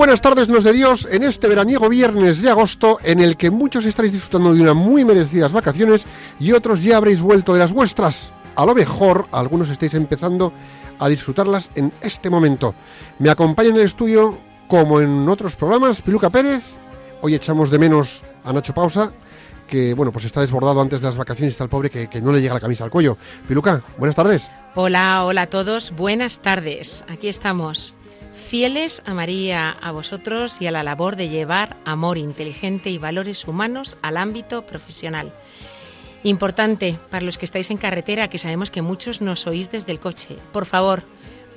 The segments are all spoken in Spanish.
buenas tardes, nos de Dios, en este veraniego viernes de agosto, en el que muchos estaréis disfrutando de unas muy merecidas vacaciones y otros ya habréis vuelto de las vuestras. A lo mejor, algunos estáis empezando a disfrutarlas en este momento. Me acompaña en el estudio, como en otros programas, Piluca Pérez. Hoy echamos de menos a Nacho Pausa, que bueno, pues está desbordado antes de las vacaciones, está el pobre que, que no le llega la camisa al cuello. Piluca, buenas tardes. Hola, hola a todos, buenas tardes. Aquí estamos, fieles a María, a vosotros y a la labor de llevar amor inteligente y valores humanos al ámbito profesional. Importante para los que estáis en carretera, que sabemos que muchos nos oís desde el coche. Por favor,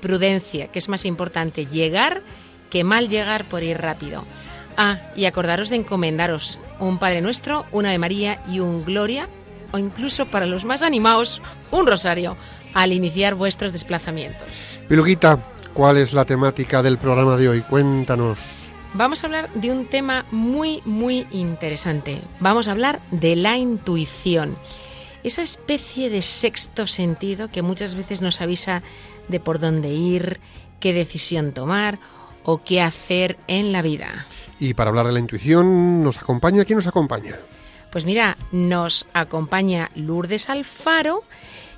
prudencia, que es más importante llegar que mal llegar por ir rápido. Ah, y acordaros de encomendaros un Padre Nuestro, una de María y un Gloria, o incluso para los más animados, un rosario, al iniciar vuestros desplazamientos. Piluquita, ¿cuál es la temática del programa de hoy? Cuéntanos. Vamos a hablar de un tema muy, muy interesante. Vamos a hablar de la intuición. Esa especie de sexto sentido que muchas veces nos avisa de por dónde ir, qué decisión tomar o qué hacer en la vida. Y para hablar de la intuición, ¿nos acompaña? ¿Quién nos acompaña? Pues mira, nos acompaña Lourdes Alfaro,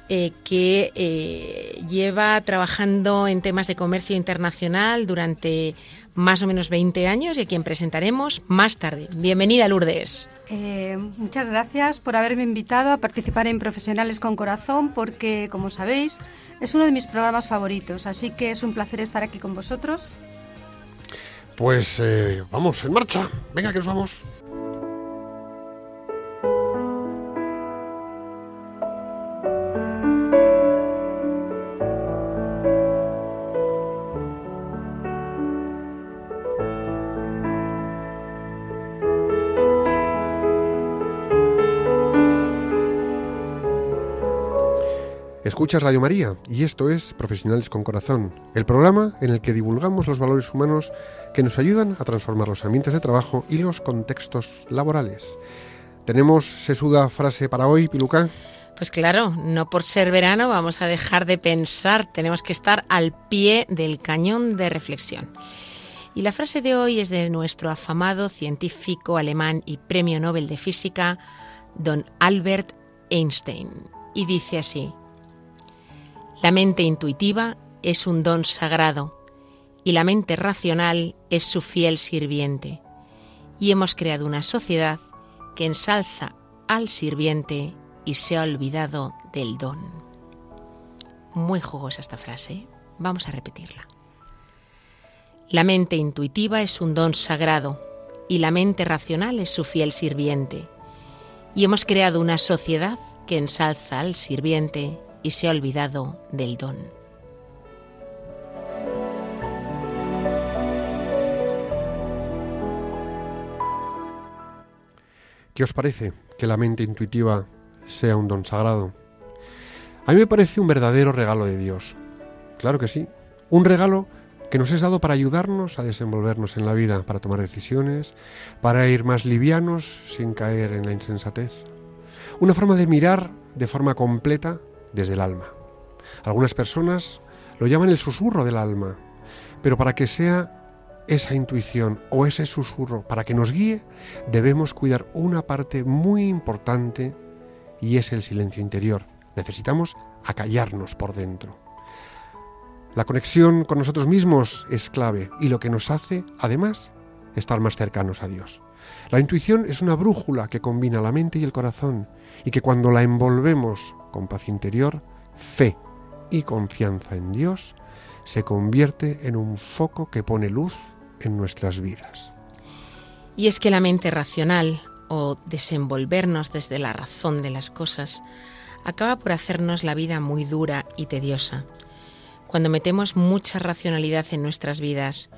eh, que eh, lleva trabajando en temas de comercio internacional durante más o menos 20 años y a quien presentaremos más tarde. Bienvenida, Lourdes. Eh, muchas gracias por haberme invitado a participar en Profesionales con Corazón porque, como sabéis, es uno de mis programas favoritos, así que es un placer estar aquí con vosotros. Pues eh, vamos, en marcha. Venga, que nos vamos. Escuchas Radio María y esto es Profesionales con Corazón, el programa en el que divulgamos los valores humanos que nos ayudan a transformar los ambientes de trabajo y los contextos laborales. ¿Tenemos sesuda frase para hoy, Piluca? Pues claro, no por ser verano vamos a dejar de pensar, tenemos que estar al pie del cañón de reflexión. Y la frase de hoy es de nuestro afamado científico alemán y premio Nobel de Física, don Albert Einstein. Y dice así, la mente intuitiva es un don sagrado y la mente racional es su fiel sirviente. Y hemos creado una sociedad que ensalza al sirviente y se ha olvidado del don. Muy jugosa esta frase. ¿eh? Vamos a repetirla. La mente intuitiva es un don sagrado y la mente racional es su fiel sirviente. Y hemos creado una sociedad que ensalza al sirviente y se ha olvidado del don. ¿Qué os parece que la mente intuitiva sea un don sagrado? A mí me parece un verdadero regalo de Dios. Claro que sí. Un regalo que nos es dado para ayudarnos a desenvolvernos en la vida, para tomar decisiones, para ir más livianos sin caer en la insensatez. Una forma de mirar de forma completa desde el alma. Algunas personas lo llaman el susurro del alma, pero para que sea esa intuición o ese susurro, para que nos guíe, debemos cuidar una parte muy importante y es el silencio interior. Necesitamos acallarnos por dentro. La conexión con nosotros mismos es clave y lo que nos hace, además, estar más cercanos a Dios. La intuición es una brújula que combina la mente y el corazón y que cuando la envolvemos con paz interior, fe y confianza en Dios, se convierte en un foco que pone luz en nuestras vidas. Y es que la mente racional, o desenvolvernos desde la razón de las cosas, acaba por hacernos la vida muy dura y tediosa. Cuando metemos mucha racionalidad en nuestras vidas,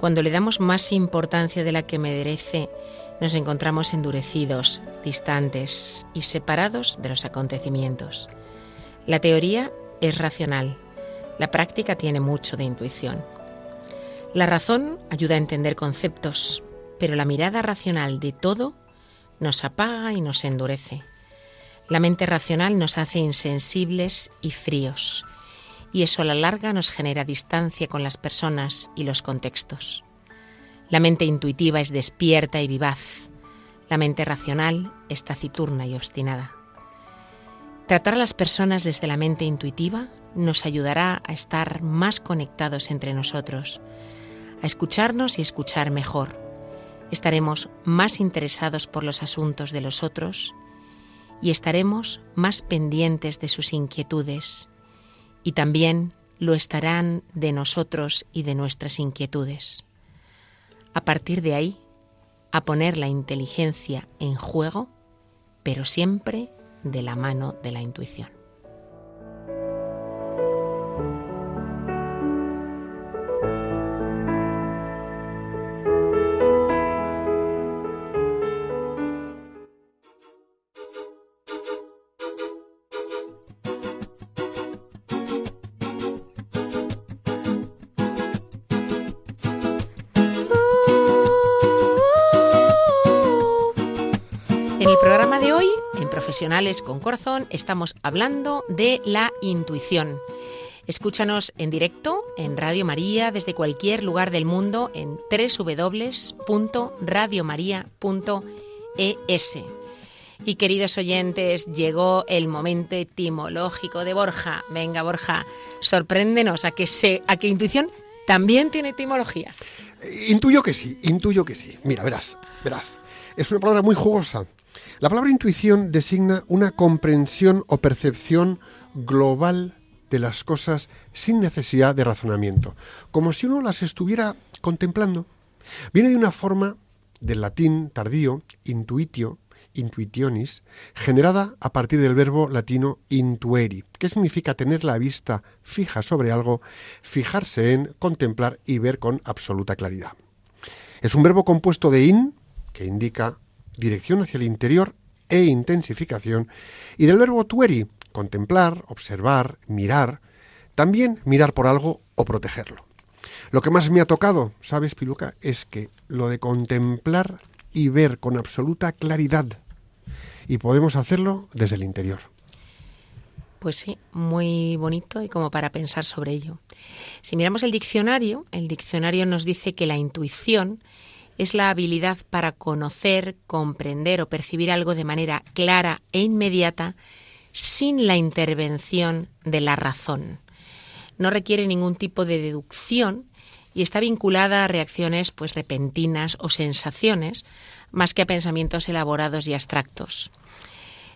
cuando le damos más importancia de la que merece, nos encontramos endurecidos, distantes y separados de los acontecimientos. La teoría es racional, la práctica tiene mucho de intuición. La razón ayuda a entender conceptos, pero la mirada racional de todo nos apaga y nos endurece. La mente racional nos hace insensibles y fríos, y eso a la larga nos genera distancia con las personas y los contextos. La mente intuitiva es despierta y vivaz, la mente racional es taciturna y obstinada. Tratar a las personas desde la mente intuitiva nos ayudará a estar más conectados entre nosotros, a escucharnos y escuchar mejor. Estaremos más interesados por los asuntos de los otros y estaremos más pendientes de sus inquietudes y también lo estarán de nosotros y de nuestras inquietudes. A partir de ahí, a poner la inteligencia en juego, pero siempre de la mano de la intuición. Con Corazón, estamos hablando de la intuición. Escúchanos en directo en Radio María desde cualquier lugar del mundo en www.radiomaria.es. Y queridos oyentes, llegó el momento etimológico de Borja. Venga, Borja, sorpréndenos a que se, a que intuición también tiene etimología. Intuyo que sí, intuyo que sí. Mira, verás, verás. Es una palabra muy jugosa. La palabra intuición designa una comprensión o percepción global de las cosas sin necesidad de razonamiento, como si uno las estuviera contemplando. Viene de una forma del latín tardío, intuitio, intuitionis, generada a partir del verbo latino intueri, que significa tener la vista fija sobre algo, fijarse en, contemplar y ver con absoluta claridad. Es un verbo compuesto de in, que indica dirección hacia el interior e intensificación, y del verbo tueri, contemplar, observar, mirar, también mirar por algo o protegerlo. Lo que más me ha tocado, ¿sabes, Piluca? Es que lo de contemplar y ver con absoluta claridad. Y podemos hacerlo desde el interior. Pues sí, muy bonito y como para pensar sobre ello. Si miramos el diccionario, el diccionario nos dice que la intuición es la habilidad para conocer, comprender o percibir algo de manera clara e inmediata sin la intervención de la razón. No requiere ningún tipo de deducción y está vinculada a reacciones pues repentinas o sensaciones más que a pensamientos elaborados y abstractos.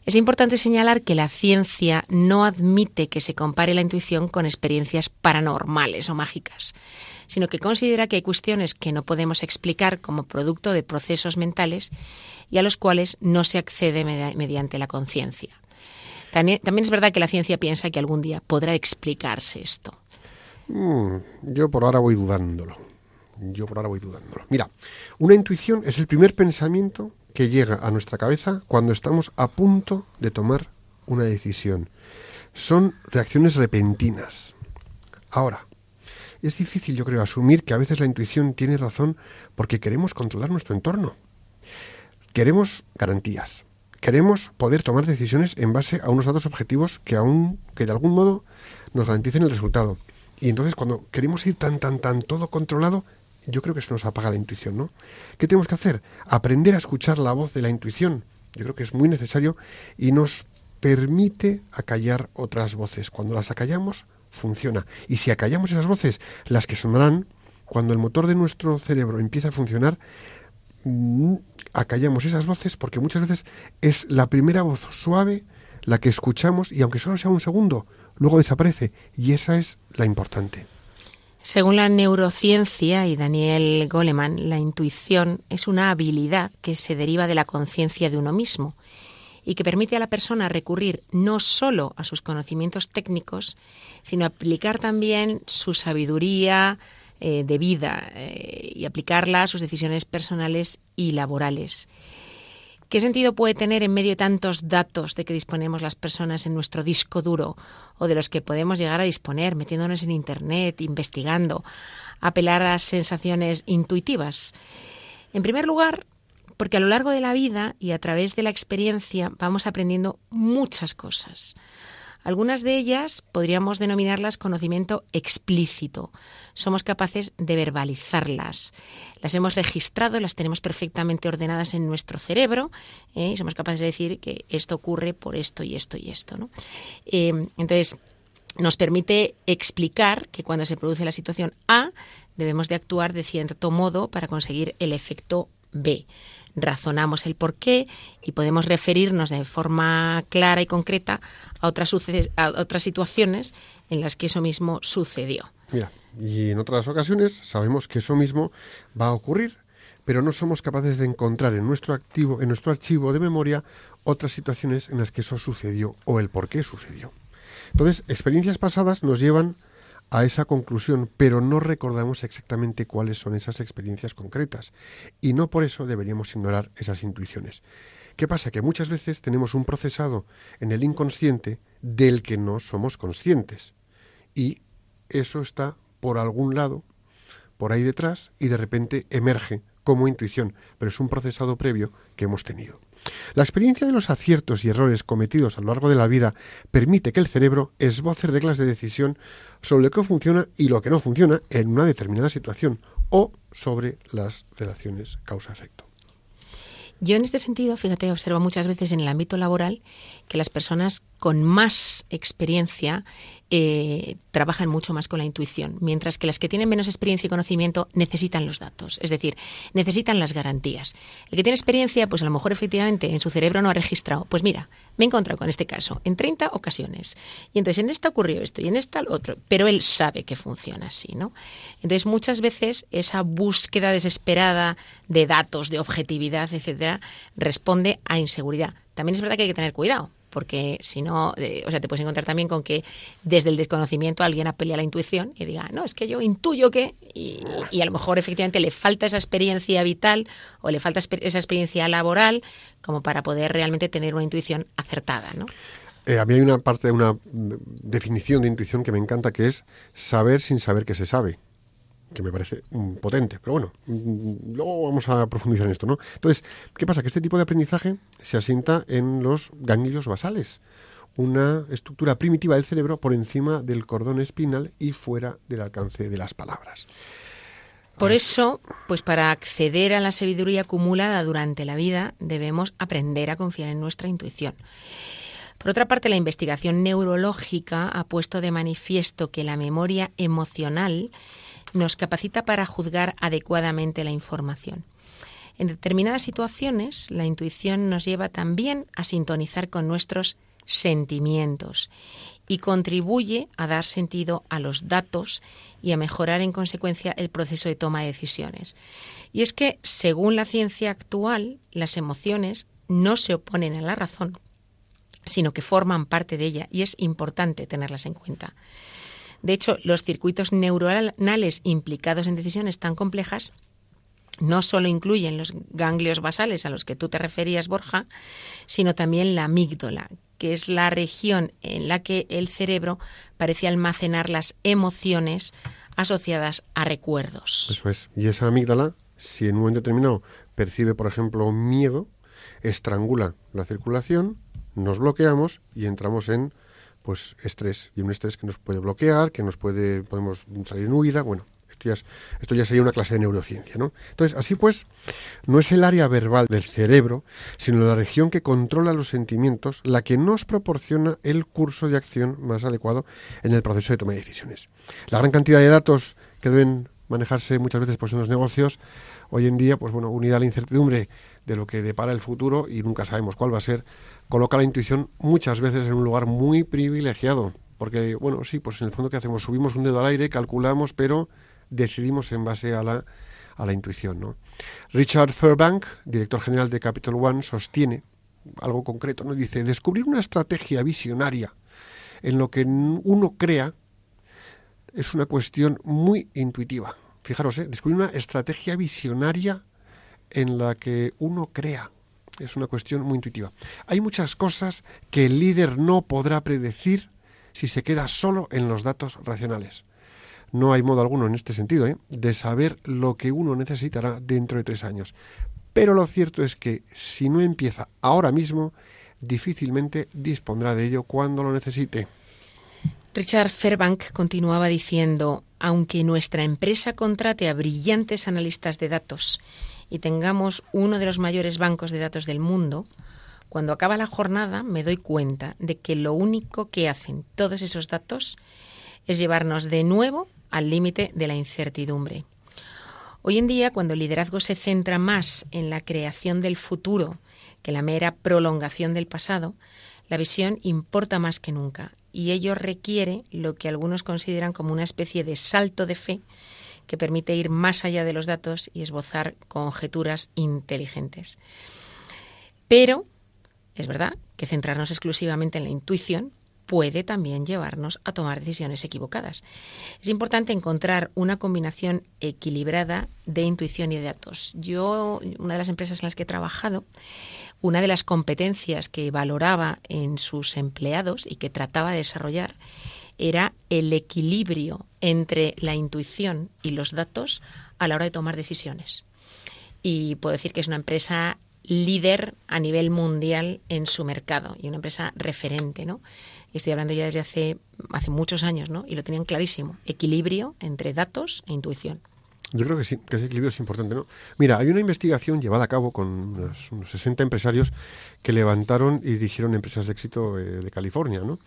Es importante señalar que la ciencia no admite que se compare la intuición con experiencias paranormales o mágicas, sino que considera que hay cuestiones que no podemos explicar como producto de procesos mentales y a los cuales no se accede mediante la conciencia. También, es verdad que la ciencia piensa que algún día podrá explicarse esto. Mm, yo por ahora voy dudándolo. Yo por ahora voy dudándolo. Mira, una intuición es el primer pensamiento que llega a nuestra cabeza cuando estamos a punto de tomar una decisión. Son reacciones repentinas. Ahora, es difícil, yo creo, asumir que a veces la intuición tiene razón porque queremos controlar nuestro entorno. Queremos garantías. Queremos poder tomar decisiones en base a unos datos objetivos que aún, que de algún modo nos garanticen el resultado. Y entonces cuando queremos ir tan, tan, tan todo controlado, yo creo que se nos apaga la intuición, ¿no? ¿Qué tenemos que hacer? Aprender a escuchar la voz de la intuición. Yo creo que es muy necesario y nos permite acallar otras voces. Cuando las acallamos, funciona. Y si acallamos esas voces, las que sonarán cuando el motor de nuestro cerebro empieza a funcionar, mm, acallamos esas voces porque muchas veces es la primera voz suave la que escuchamos y aunque solo sea un segundo, luego desaparece. Y esa es la importante. Según la neurociencia y Daniel Goleman, la intuición es una habilidad que se deriva de la conciencia de uno mismo y que permite a la persona recurrir no solo a sus conocimientos técnicos, sino aplicar también su sabiduría eh, de vida eh, y aplicarla a sus decisiones personales y laborales. ¿Qué sentido puede tener en medio de tantos datos de que disponemos las personas en nuestro disco duro o de los que podemos llegar a disponer metiéndonos en Internet, investigando, apelar a sensaciones intuitivas? En primer lugar, porque a lo largo de la vida y a través de la experiencia vamos aprendiendo muchas cosas. Algunas de ellas podríamos denominarlas conocimiento explícito. Somos capaces de verbalizarlas. Las hemos registrado, las tenemos perfectamente ordenadas en nuestro cerebro ¿eh? y somos capaces de decir que esto ocurre por esto y esto y esto. Eh, entonces, nos permite explicar que cuando se produce la situación A, debemos de actuar de cierto modo para conseguir el efecto B razonamos el por qué y podemos referirnos de forma clara y concreta a otras, a otras situaciones en las que eso mismo sucedió. Mira, y en otras ocasiones sabemos que eso mismo va a ocurrir, pero no somos capaces de encontrar en nuestro activo, en nuestro archivo de memoria, otras situaciones en las que eso sucedió o el por qué sucedió. Entonces, experiencias pasadas nos llevan a esa conclusión, pero no recordamos exactamente cuáles son esas experiencias concretas y no por eso deberíamos ignorar esas intuiciones. ¿Qué pasa? Que muchas veces tenemos un procesado en el inconsciente del que no somos conscientes y eso está por algún lado, por ahí detrás y de repente emerge como intuición, pero es un procesado previo que hemos tenido. La experiencia de los aciertos y errores cometidos a lo largo de la vida permite que el cerebro esboce reglas de decisión sobre lo que funciona y lo que no funciona en una determinada situación o sobre las relaciones causa-efecto. Yo en este sentido, fíjate, observo muchas veces en el ámbito laboral que las personas con más experiencia eh, trabajan mucho más con la intuición, mientras que las que tienen menos experiencia y conocimiento necesitan los datos, es decir, necesitan las garantías. El que tiene experiencia, pues a lo mejor efectivamente en su cerebro no ha registrado, pues mira, me he encontrado con este caso en 30 ocasiones, y entonces en esta ocurrió esto y en esta lo otro, pero él sabe que funciona así, ¿no? Entonces muchas veces esa búsqueda desesperada de datos, de objetividad, etcétera, responde a inseguridad. También es verdad que hay que tener cuidado, porque si no, eh, o sea, te puedes encontrar también con que desde el desconocimiento alguien apele a la intuición y diga, no, es que yo intuyo que, y, a lo mejor efectivamente le falta esa experiencia vital o le falta esa experiencia laboral como para poder realmente tener una intuición acertada, ¿no? Eh, a mí hay una parte, una definición de intuición que me encanta, que es saber sin saber que se sabe que me parece potente. Pero bueno, mm, luego vamos a profundizar en esto, ¿no? Entonces, ¿qué pasa? Que este tipo de aprendizaje se asienta en los ganglios basales, una estructura primitiva del cerebro por encima del cordón espinal y fuera del alcance de las palabras. Por eso, pues para acceder a la sabiduría acumulada durante la vida, debemos aprender a confiar en nuestra intuición. Por otra parte, la investigación neurológica ha puesto de manifiesto que la memoria emocional nos capacita para juzgar adecuadamente la información. En determinadas situaciones, la intuición nos lleva también a sintonizar con nuestros sentimientos y contribuye a dar sentido a los datos y a mejorar en consecuencia el proceso de toma de decisiones. Y es que, según la ciencia actual, las emociones no se oponen a la razón, sino que forman parte de ella y es importante tenerlas en cuenta. De hecho, los circuitos neuronales implicados en decisiones tan complejas no solo incluyen los ganglios basales a los que tú te referías, Borja, sino también la amígdala, que es la región en la que el cerebro parece almacenar las emociones asociadas a recuerdos. Eso es. Y esa amígdala, si en un momento determinado percibe, por ejemplo, miedo, estrangula la circulación, nos bloqueamos y entramos en pues estrés y un estrés que nos puede bloquear, que nos puede podemos salir en huida, bueno, Esto ya, es- esto ya sería una clase de neurociencia, ¿no? Entonces, así pues, no es el área verbal del cerebro, sino la región que controla los sentimientos la que nos proporciona el curso de acción más adecuado en el proceso de toma de decisiones. La gran cantidad de datos que deben manejarse muchas veces pues, en los negocios, hoy en día, pues bueno, unida a la incertidumbre de lo que depara el futuro y nunca sabemos cuál va a ser, coloca la intuición muchas veces en un lugar muy privilegiado. Porque, bueno, sí, pues en el fondo, ¿qué hacemos? Subimos un dedo al aire, calculamos, pero decidimos en base a la, a la intuición, ¿no? Richard Fairbank, director general de Capital One, sostiene algo concreto, ¿no? Dice, descubrir una estrategia visionaria en lo que uno crea es una cuestión muy intuitiva. Fijaros, ¿eh? descubrir una estrategia visionaria en la que uno crea. Es una cuestión muy intuitiva. Hay muchas cosas que el líder no podrá predecir si se queda solo en los datos racionales. No hay modo alguno en este sentido ¿eh? de saber lo que uno necesitará dentro de tres años. Pero lo cierto es que si no empieza ahora mismo, difícilmente dispondrá de ello cuando lo necesite. Richard Fairbank continuaba diciendo, aunque nuestra empresa contrate a brillantes analistas de datos y tengamos uno de los mayores bancos de datos del mundo, cuando acaba la jornada me doy cuenta de que lo único que hacen todos esos datos es llevarnos de nuevo al límite de la incertidumbre. Hoy en día, cuando el liderazgo se centra más en la creación del futuro que la mera prolongación del pasado, la visión importa más que nunca y ello requiere lo que algunos consideran como una especie de salto de fe que permite ir más allá de los datos y esbozar conjeturas inteligentes. Pero es verdad que centrarnos exclusivamente en la intuición puede también llevarnos a tomar decisiones equivocadas. Es importante encontrar una combinación equilibrada de intuición y de datos. Yo, una de las empresas en las que he trabajado, una de las competencias que valoraba en sus empleados y que trataba de desarrollar era el equilibrio entre la intuición y los datos a la hora de tomar decisiones. Y puedo decir que es una empresa líder a nivel mundial en su mercado y una empresa referente, ¿no? Estoy hablando ya desde hace, hace muchos años, ¿no? Y lo tenían clarísimo. Equilibrio entre datos e intuición. Yo creo que sí, que ese equilibrio es importante, ¿no? Mira, hay una investigación llevada a cabo con unos, unos 60 empresarios que levantaron y dirigieron empresas de éxito eh, de California, ¿no?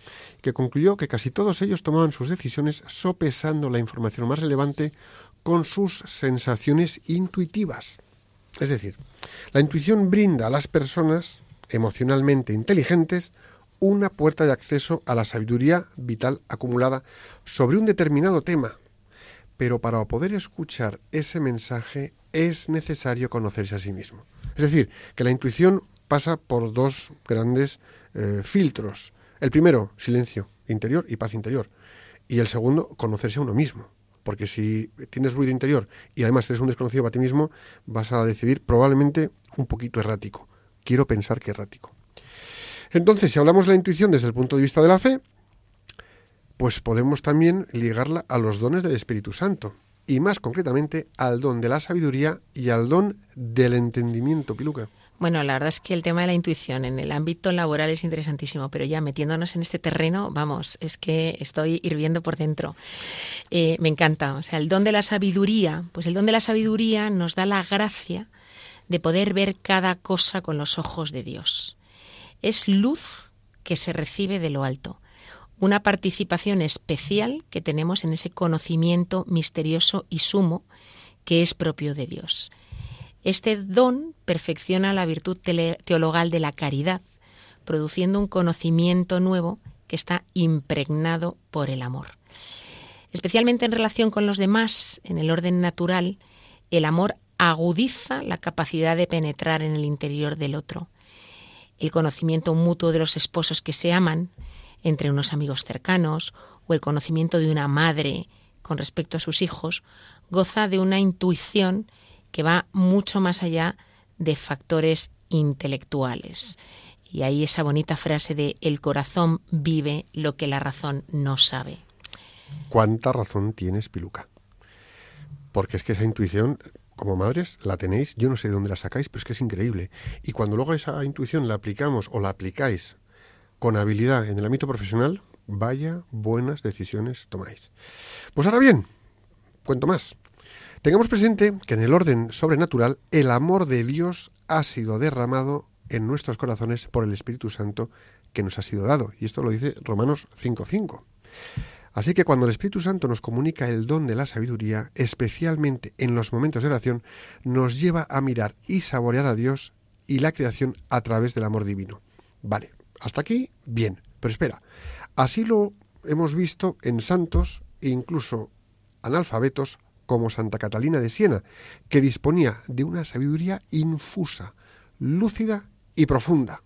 Que concluyó que casi todos ellos tomaban sus decisiones sopesando la información más relevante con sus sensaciones intuitivas. Es decir, la intuición brinda a las personas emocionalmente inteligentes una puerta de acceso a la sabiduría vital acumulada sobre un determinado tema, pero para poder escuchar ese mensaje es necesario conocerse a sí mismo. Es decir, que la intuición pasa por dos grandes eh, filtros. El primero, silencio interior y paz interior. Y el segundo, conocerse a uno mismo. Porque si tienes ruido interior y además eres un desconocido para ti mismo, vas a decidir probablemente un poquito errático. Quiero pensar que errático. Entonces, si hablamos de la intuición desde el punto de vista de la fe, pues podemos también ligarla a los dones del Espíritu Santo y más concretamente al don de la sabiduría y al don del entendimiento, Piluca. Bueno, la verdad es que el tema de la intuición en el ámbito laboral es interesantísimo, pero ya metiéndonos en este terreno, vamos, es que estoy hirviendo por dentro. Eh, me encanta. O sea, el don de la sabiduría, pues el don de la sabiduría nos da la gracia de poder ver cada cosa con los ojos de Dios. Es luz que se recibe de lo alto una participación especial que tenemos en ese conocimiento misterioso y sumo que es propio de Dios. Este don perfecciona la virtud teologal de la caridad, produciendo un conocimiento nuevo que está impregnado por el amor. Especialmente en relación con los demás, en el orden natural, el amor agudiza la capacidad de penetrar en el interior del otro. El conocimiento mutuo de los esposos que se aman entre unos amigos cercanos o el conocimiento de una madre con respecto a sus hijos, goza de una intuición que va mucho más allá de factores intelectuales. Y ahí esa bonita frase de el corazón vive lo que la razón no sabe. ¿Cuánta razón tienes, Piluca? Porque es que esa intuición, como madres, la tenéis, yo no sé de dónde la sacáis, pero es que es increíble. Y cuando luego esa intuición la aplicamos o la aplicáis con habilidad en el ámbito profesional, vaya buenas decisiones tomáis. Pues ahora bien, cuento más. Tengamos presente que en el orden sobrenatural el amor de Dios ha sido derramado en nuestros corazones por el Espíritu Santo que nos ha sido dado. Y esto lo dice Romanos 5.5. Así que cuando el Espíritu Santo nos comunica el don de la sabiduría, especialmente en los momentos de oración, nos lleva a mirar y saborear a Dios y la creación a través del amor divino. Vale, hasta aquí, bien. Pero espera, así lo hemos visto en santos e incluso analfabetos como Santa Catalina de Siena, que disponía de una sabiduría infusa, lúcida y profunda,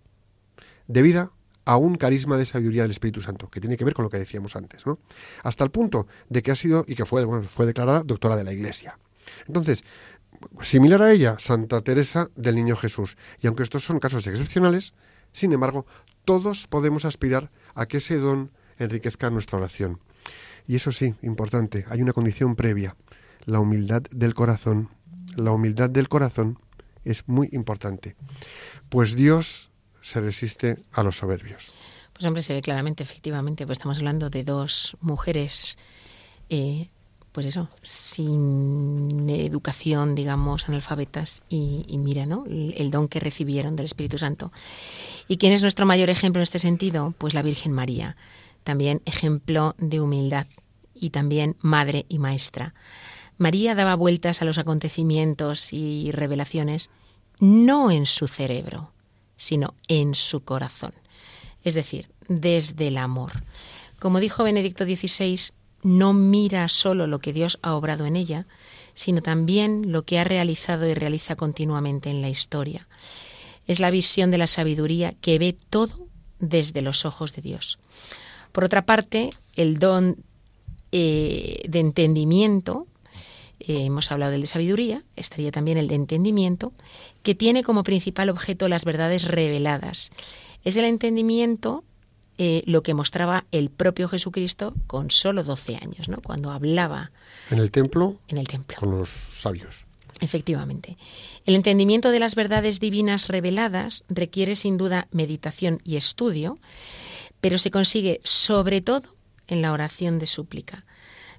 debida a un carisma de sabiduría del Espíritu Santo, que tiene que ver con lo que decíamos antes, ¿no? Hasta el punto de que ha sido y que fue, fue declarada doctora de la Iglesia. Entonces, similar a ella, Santa Teresa del Niño Jesús. Y aunque estos son casos excepcionales, sin embargo, todos podemos aspirar a que ese don enriquezca nuestra oración. Y eso sí, importante, hay una condición previa, la humildad del corazón. La humildad del corazón es muy importante, pues Dios se resiste a los soberbios. Pues hombre, se ve claramente, efectivamente, pues estamos hablando de dos mujeres, eh, pues eso, sin educación, digamos, analfabetas, y, mira, ¿no? El don que recibieron del Espíritu Santo. ¿Y quién es nuestro mayor ejemplo en este sentido? Pues la Virgen María, también ejemplo de humildad y también madre y maestra. María daba vueltas a los acontecimientos y revelaciones no en su cerebro, sino en su corazón. Es decir, desde el amor. Como dijo Benedicto XVI, no mira solo lo que Dios ha obrado en ella, sino también lo que ha realizado y realiza continuamente en la historia. Es la visión de la sabiduría que ve todo desde los ojos de Dios. Por otra parte, el don eh, de entendimiento, eh, hemos hablado del de sabiduría, estaría también el de entendimiento, que tiene como principal objeto las verdades reveladas. Es el entendimiento eh, lo que mostraba el propio Jesucristo con solo 12 años, ¿no? cuando hablaba En el templo, en el templo. con los sabios. Efectivamente. El entendimiento de las verdades divinas reveladas requiere sin duda meditación y estudio, pero se consigue sobre todo en la oración de súplica.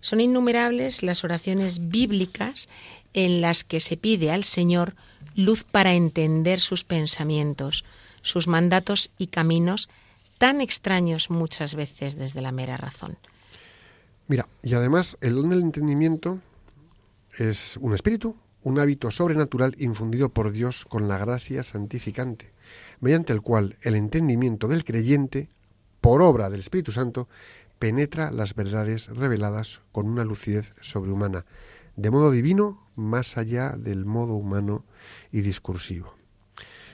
Son innumerables las oraciones bíblicas en las que se pide al Señor luz para entender sus pensamientos, sus mandatos y caminos tan extraños muchas veces desde la mera razón. Mira, y además el don del entendimiento es un espíritu, un hábito sobrenatural infundido por Dios con la gracia santificante, mediante el cual el entendimiento del creyente, por obra del Espíritu Santo, penetra las verdades reveladas con una lucidez sobrehumana, de modo divino más allá del modo humano y discursivo.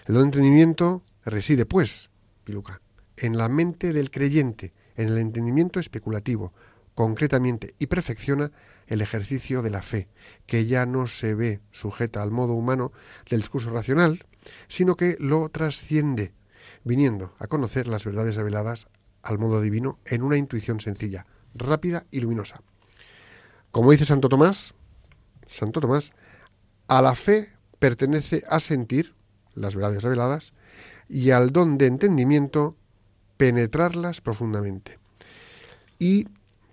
El don de entendimiento reside, pues, Piluca, en la mente del creyente, en el entendimiento especulativo, concretamente, y perfecciona el ejercicio de la fe, que ya no se ve sujeta al modo humano del discurso racional, sino que lo trasciende, viniendo a conocer las verdades reveladas al modo divino en una intuición sencilla, rápida y luminosa. Como dice Santo Tomás, Santo Tomás, a la fe pertenece a sentir las verdades reveladas y al don de entendimiento penetrarlas profundamente. Y,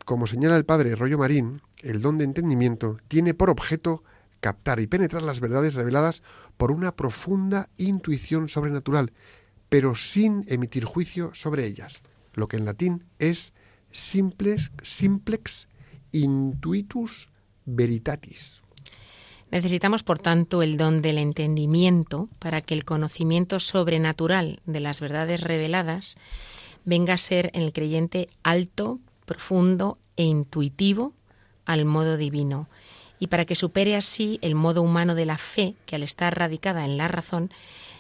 como señala el padre Rollo Marín, el don de entendimiento tiene por objeto captar y penetrar las verdades reveladas por una profunda intuición sobrenatural, pero sin emitir juicio sobre ellas, lo que en latín es simples, simplex intuitus veritatis. Necesitamos, por tanto, el don del entendimiento para que el conocimiento sobrenatural de las verdades reveladas venga a ser en el creyente alto, profundo e intuitivo al modo divino, y para que supere así el modo humano de la fe, que al estar radicada en la razón,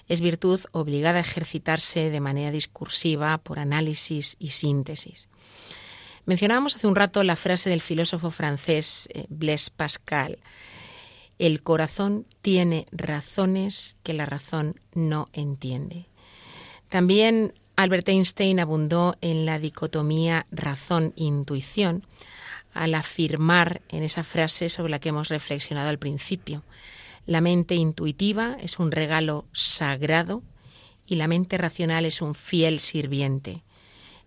es virtud obligada a ejercitarse de manera discursiva por análisis y síntesis. Mencionábamos hace un rato la frase del filósofo francés eh, Blaise Pascal, el corazón tiene razones que la razón no entiende. También Albert Einstein abundó en la dicotomía razón-intuición al afirmar en esa frase sobre la que hemos reflexionado al principio. La mente intuitiva es un regalo sagrado y la mente racional es un fiel sirviente.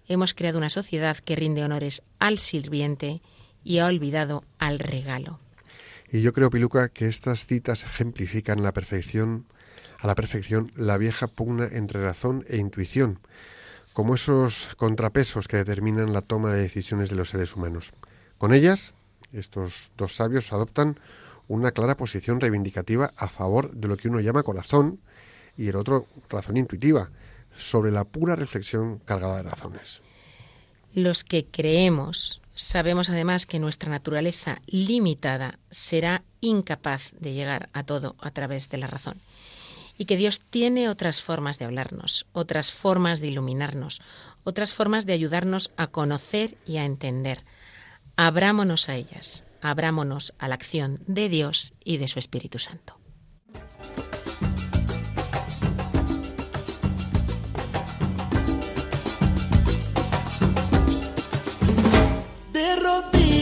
Hemos creado una sociedad que rinde honores al sirviente y ha olvidado al regalo. Y yo creo, Piluca, que estas citas ejemplifican la perfección, a la perfección la vieja pugna entre razón e intuición, como esos contrapesos que determinan la toma de decisiones de los seres humanos. Con ellas, estos dos sabios adoptan una clara posición reivindicativa a favor de lo que uno llama corazón y el otro razón intuitiva, sobre la pura reflexión cargada de razones. Los que creemos sabemos además que nuestra naturaleza limitada será incapaz de llegar a todo a través de la razón y que Dios tiene otras formas de hablarnos, otras formas de iluminarnos, otras formas de ayudarnos a conocer y a entender. Abrámonos a ellas, abrámonos a la acción de Dios y de su Espíritu Santo.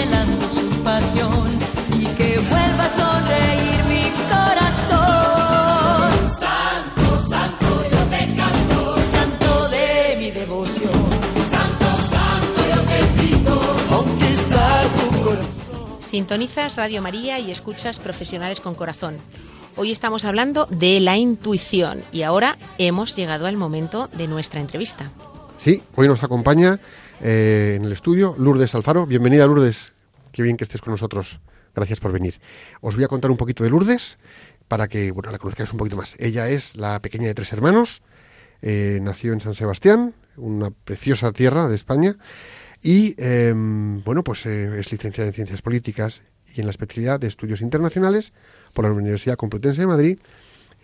anhelando su pasión y que vuelva a sonreír mi corazón. Santo, santo, yo te canto, santo de mi devoción. Santo, santo, yo te pido. Conquistar su corazón. Sintonizas Radio María y escuchas Profesionales con Corazón. Hoy estamos hablando de la intuición y ahora hemos llegado al momento de nuestra entrevista. Sí, hoy nos acompaña eh, en el estudio Lourdes Alfaro. Bienvenida, Lourdes. Qué bien que estés con nosotros. Gracias por venir. Os voy a contar un poquito de Lourdes para que bueno, la conozcáis un poquito más. Ella es la pequeña de tres hermanos. eh, nació en San Sebastián, una preciosa tierra de España. Y eh, bueno, pues eh, es licenciada en Ciencias Políticas y en la especialidad de Estudios Internacionales por la Universidad Complutense de Madrid,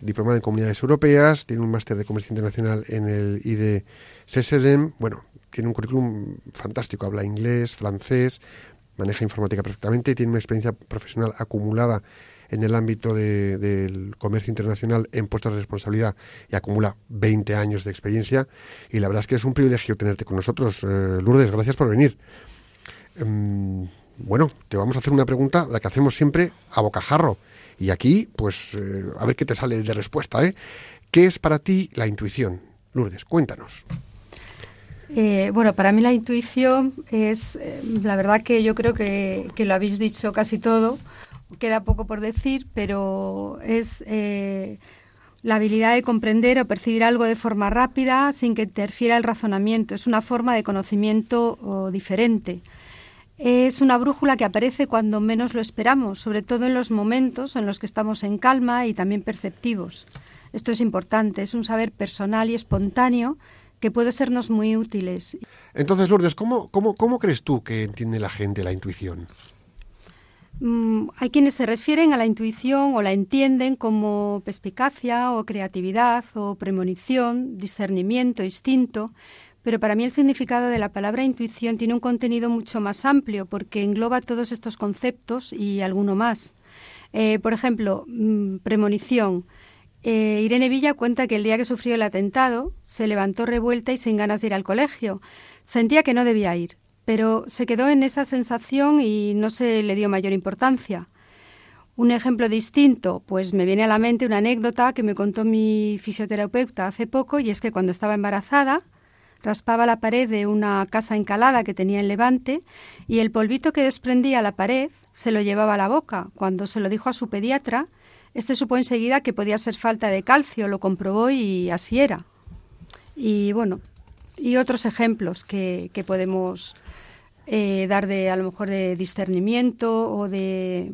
diplomada en Comunidades Europeas, tiene un máster de Comercio Internacional en el IDE CSDEM, bueno, tiene un currículum fantástico, habla inglés, francés, maneja informática perfectamente, tiene una experiencia profesional acumulada en el ámbito de- del comercio internacional en puestos de responsabilidad y acumula 20 años de experiencia y la verdad es que es un privilegio tenerte con nosotros. Eh, Lourdes, gracias por venir. Em, bueno, te vamos a hacer una pregunta, la que hacemos siempre a bocajarro. Y aquí, pues, eh, a ver qué te sale de respuesta, ¿eh? ¿Qué es para ti la intuición? Lourdes, cuéntanos. Eh, bueno, para mí la intuición es, eh, la verdad que yo creo que, que lo habéis dicho casi todo, queda poco por decir, pero es eh, la habilidad de comprender o percibir algo de forma rápida sin que interfiera el razonamiento. Es una forma de conocimiento o, diferente. Es una brújula que aparece cuando menos lo esperamos, sobre todo en los momentos en los que estamos en calma y también perceptivos. Esto es importante, es un saber personal y espontáneo que puede sernos muy útiles. Entonces, Lourdes, ¿cómo, cómo, cómo crees tú que entiende la gente la intuición? Mm, hay quienes se refieren a la intuición o la entienden como perspicacia o creatividad o premonición, discernimiento, instinto, pero para mí el significado de la palabra intuición tiene un contenido mucho más amplio porque engloba todos estos conceptos y alguno más. Eh, por ejemplo, mm, premonición. Eh, Irene Villa cuenta que el día que sufrió el atentado se levantó revuelta y sin ganas de ir al colegio. Sentía que no debía ir, pero se quedó en esa sensación y no se le dio mayor importancia. Un ejemplo distinto, pues me viene a la mente una anécdota que me contó mi fisioterapeuta hace poco y es que cuando estaba embarazada raspaba la pared de una casa encalada que tenía en Levante y el polvito que desprendía la pared se lo llevaba a la boca. Cuando se lo dijo a su pediatra, este supo enseguida que podía ser falta de calcio, lo comprobó y así era. Y bueno, y otros ejemplos que, que podemos eh, dar de a lo mejor de discernimiento o de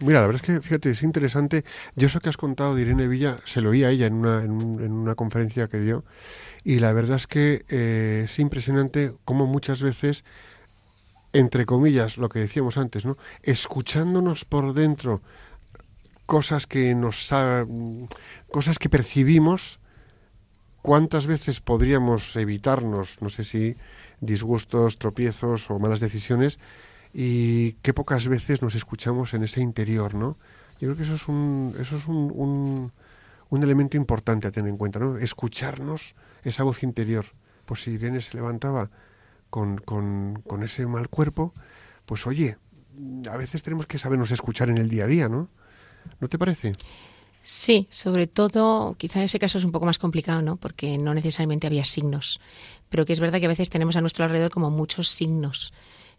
Mira, la verdad es que, fíjate, es interesante. Yo eso que has contado de Irene Villa, se lo oí a ella en una, en, en una conferencia que dio, y la verdad es que eh, es impresionante cómo muchas veces, entre comillas, lo que decíamos antes, ¿no? Escuchándonos por dentro cosas que nos sa- cosas que percibimos, cuántas veces podríamos evitarnos, no sé si disgustos, tropiezos o malas decisiones, y qué pocas veces nos escuchamos en ese interior, ¿no? Yo creo que eso es un, eso es un, un, un elemento importante a tener en cuenta, ¿no? Escucharnos esa voz interior. Pues si Irene se levantaba con, con, con ese mal cuerpo, pues oye, a veces tenemos que sabernos escuchar en el día a día, ¿no? ¿No te parece? Sí, sobre todo, quizá ese caso es un poco más complicado, ¿no? Porque no necesariamente había signos, pero que es verdad que a veces tenemos a nuestro alrededor como muchos signos.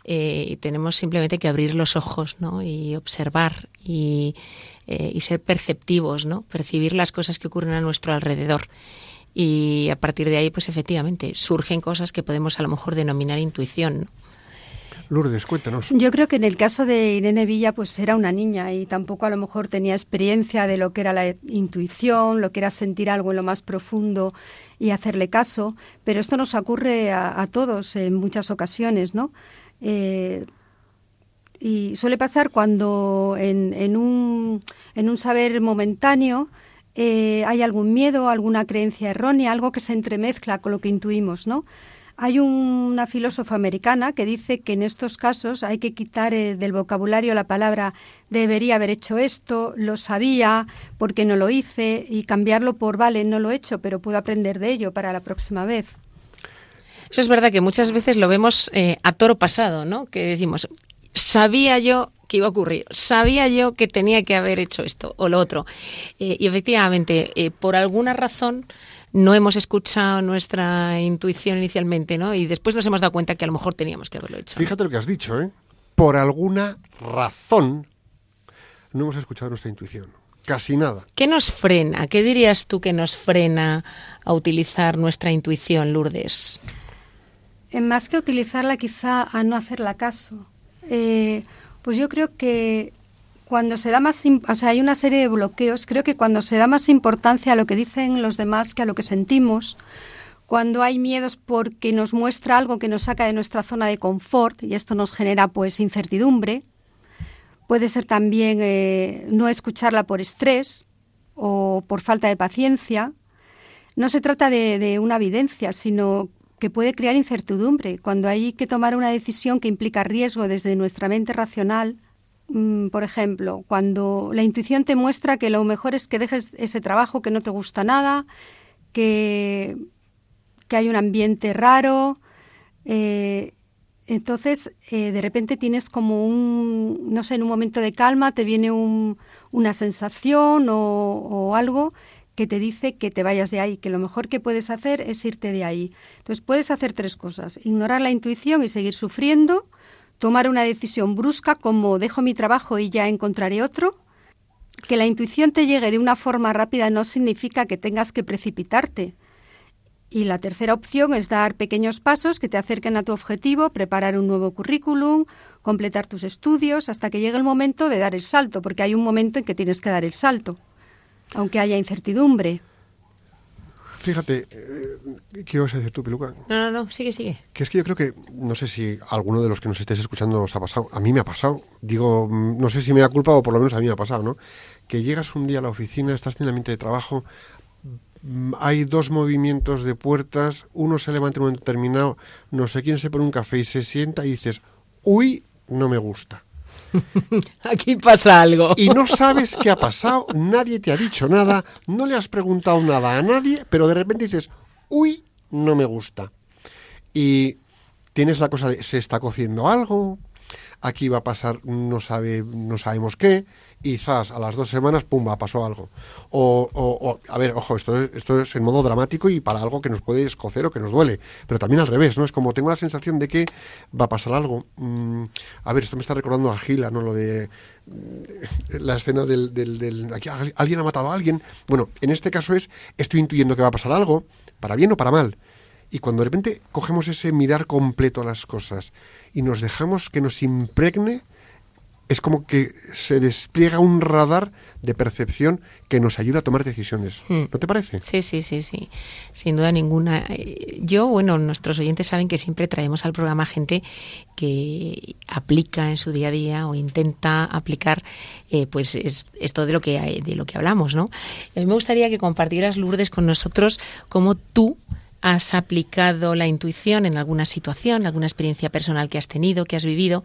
Eh, y tenemos simplemente que abrir los ojos, ¿no? Y observar y, eh, y ser perceptivos, ¿no? Percibir las cosas que ocurren a nuestro alrededor. Y a partir de ahí, pues efectivamente, surgen cosas que podemos a lo mejor denominar intuición. Lourdes, cuéntanos. Yo creo que en el caso de Irene Villa, pues era una niña y tampoco a lo mejor tenía experiencia de lo que era la intuición, lo que era sentir algo en lo más profundo y hacerle caso, pero esto nos ocurre a, todos en muchas ocasiones, ¿no? Eh, y suele pasar cuando en, en, un, en un saber momentáneo eh, hay algún miedo, alguna creencia errónea, algo que se entremezcla con lo que intuimos, ¿no? Hay una filósofa americana que dice que en estos casos hay que quitar eh, del vocabulario la palabra debería haber hecho esto, lo sabía, porque no lo hice, y cambiarlo por vale, no lo he hecho, pero puedo aprender de ello para la próxima vez. Eso es verdad que muchas veces lo vemos eh, a toro pasado, ¿no? Que decimos, sabía yo que iba a ocurrir, sabía yo que tenía que haber hecho esto o lo otro. Eh, y efectivamente, eh, por alguna razón no hemos escuchado nuestra intuición inicialmente, ¿no? Y después nos hemos dado cuenta que a lo mejor teníamos que haberlo hecho. ¿no? Fíjate lo que has dicho, ¿eh? Por alguna razón no hemos escuchado nuestra intuición. Casi nada. ¿Qué nos frena? ¿Qué dirías tú que nos frena a utilizar nuestra intuición, Lourdes? Eh, más que utilizarla, quizá a no hacerla caso. Eh, pues yo creo que cuando se da más, o sea, hay una serie de bloqueos, creo que cuando se da más importancia a lo que dicen los demás que a lo que sentimos, cuando hay miedos porque nos muestra algo que nos saca de nuestra zona de confort y esto nos genera pues incertidumbre, puede ser también eh, no escucharla por estrés o por falta de paciencia. No se trata de, de una evidencia, sino que puede crear incertidumbre. Cuando hay que tomar una decisión que implica riesgo desde nuestra mente racional, mm, por ejemplo, cuando la intuición te muestra que lo mejor es que dejes ese trabajo que no te gusta nada, que, que hay un ambiente raro, eh, entonces eh, de repente tienes como un, no sé, en un momento de calma te viene un, una sensación o, o algo que te dice que te vayas de ahí, que lo mejor que puedes hacer es irte de ahí. Entonces puedes hacer tres cosas, ignorar la intuición y seguir sufriendo, tomar una decisión brusca como dejo mi trabajo y ya encontraré otro. Que la intuición te llegue de una forma rápida no significa que tengas que precipitarte. Y la tercera opción es dar pequeños pasos que te acerquen a tu objetivo, preparar un nuevo currículum, completar tus estudios, hasta que llegue el momento de dar el salto, porque hay un momento en que tienes que dar el salto aunque haya incertidumbre. Fíjate, eh, ¿qué ibas a decir tú, Peluca? No, no, no, sigue, sigue. Que es que yo creo que, no sé si alguno de los que nos estéis escuchando os ha pasado, a mí me ha pasado, digo, mm, no sé si me da culpa o por lo menos a mí me ha pasado, ¿no? Que llegas un día a la oficina, estás en el ambiente de trabajo, mm, hay dos movimientos de puertas, uno se levanta en un momento determinado, no sé quién se pone un café y se sienta y dices, uy, no me gusta. Aquí pasa algo. Y no sabes qué ha pasado, nadie te ha dicho nada, no le has preguntado nada a nadie, pero de repente dices, uy, no me gusta. Y tienes la cosa de, se está cociendo algo, aquí va a pasar, no, sabe, no sabemos qué, y a las dos semanas, pumba, pasó algo. O, o, o, a ver, ojo, esto es, esto es en modo dramático y para algo que nos puede escocer o que nos duele, pero también al revés, ¿no? Es como tengo la sensación de que va a pasar algo. Mm, a ver, esto me está recordando a Gila, ¿no? Lo de mm, la escena del, del, del aquí, alguien ha matado a alguien. Bueno, en este caso es, estoy intuyendo que va a pasar algo, para bien o para mal. Y cuando de repente cogemos ese mirar completo a las cosas y nos dejamos que nos impregne, es como que se despliega un radar de percepción que nos ayuda a tomar decisiones. Hmm. ¿No te parece? Sí, sí, sí, sí. Sin duda ninguna. Yo, bueno, nuestros oyentes saben que siempre traemos al programa gente que aplica en su día a día o intenta aplicar, eh, pues, es, esto de lo que de lo que hablamos, ¿no? A mí me gustaría que compartieras, Lourdes, con nosotros cómo tú has aplicado la intuición en alguna situación, alguna experiencia personal que has tenido, que has vivido.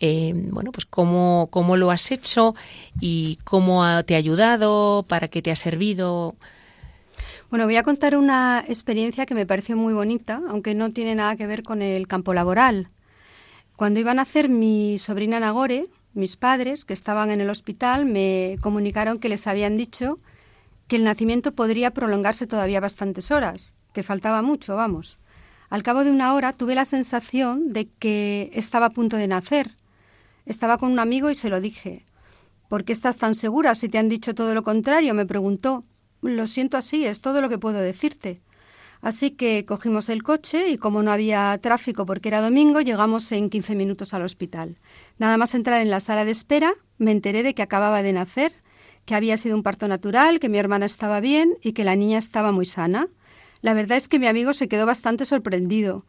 Eh, bueno, pues cómo, cómo lo has hecho y cómo te ha ayudado, para qué te ha servido. Bueno, voy a contar una experiencia que me pareció muy bonita, aunque no tiene nada que ver con el campo laboral. Cuando iban a hacer mi sobrina Nagore, mis padres, que estaban en el hospital, me comunicaron que les habían dicho que el nacimiento podría prolongarse todavía bastantes horas, que faltaba mucho, vamos. Al cabo de una hora tuve la sensación de que estaba a punto de nacer. Estaba con un amigo y se lo dije. ¿Por qué estás tan segura si te han dicho todo lo contrario? me preguntó. Lo siento así, es todo lo que puedo decirte. Así que cogimos el coche y como no había tráfico porque era domingo, llegamos en 15 minutos al hospital. Nada más entrar en la sala de espera, me enteré de que acababa de nacer, que había sido un parto natural, que mi hermana estaba bien y que la niña estaba muy sana. La verdad es que mi amigo se quedó bastante sorprendido.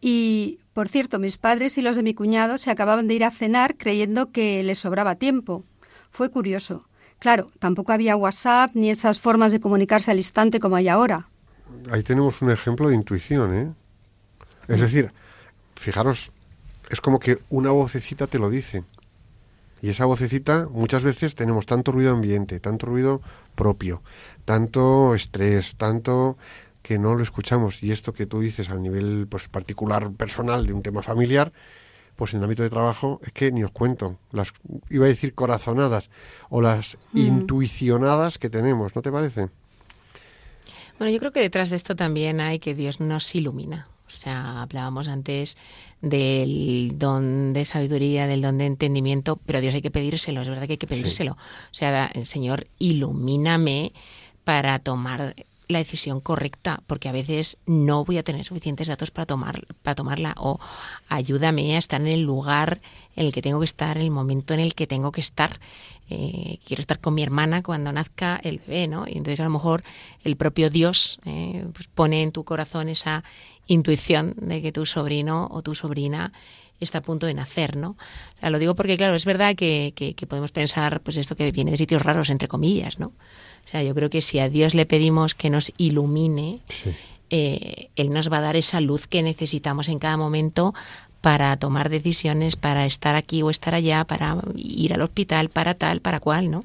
Y, por cierto, mis padres y los de mi cuñado se acababan de ir a cenar creyendo que les sobraba tiempo. Fue curioso. Claro, tampoco había WhatsApp ni esas formas de comunicarse al instante como hay ahora. Ahí tenemos un ejemplo de intuición, ¿eh? Es decir, fijaros, es como que una vocecita te lo dice. Y esa vocecita, muchas veces tenemos tanto ruido ambiente, tanto ruido propio, tanto estrés, tanto que no lo escuchamos. Y esto que tú dices a nivel pues, particular, personal, de un tema familiar, pues en el ámbito de trabajo es que ni os cuento. Las, iba a decir corazonadas o las intuicionadas que tenemos, ¿no te parece? Bueno, yo creo que detrás de esto también hay que Dios nos ilumina. O sea, hablábamos antes del don de sabiduría, del don de entendimiento, pero a Dios hay que pedírselo, es verdad que hay que pedírselo. O sea, Señor, ilumíname para tomar la decisión correcta, porque a veces no voy a tener suficientes datos para tomar para tomarla o ayúdame a estar en el lugar en el que tengo que estar, en el momento en el que tengo que estar. Eh, quiero estar con mi hermana cuando nazca el bebé, ¿no? Y entonces a lo mejor el propio Dios eh, pues pone en tu corazón esa intuición de que tu sobrino o tu sobrina está a punto de nacer, ¿no? Lo digo porque, claro, es verdad que, que- que podemos pensar, pues esto que viene de sitios raros, entre comillas, ¿no? O sea, yo creo que si a Dios le pedimos que nos ilumine, eh, Él nos va a dar esa luz que necesitamos en cada momento para tomar decisiones, para estar aquí o estar allá, para ir al hospital, para tal, para cual, ¿no?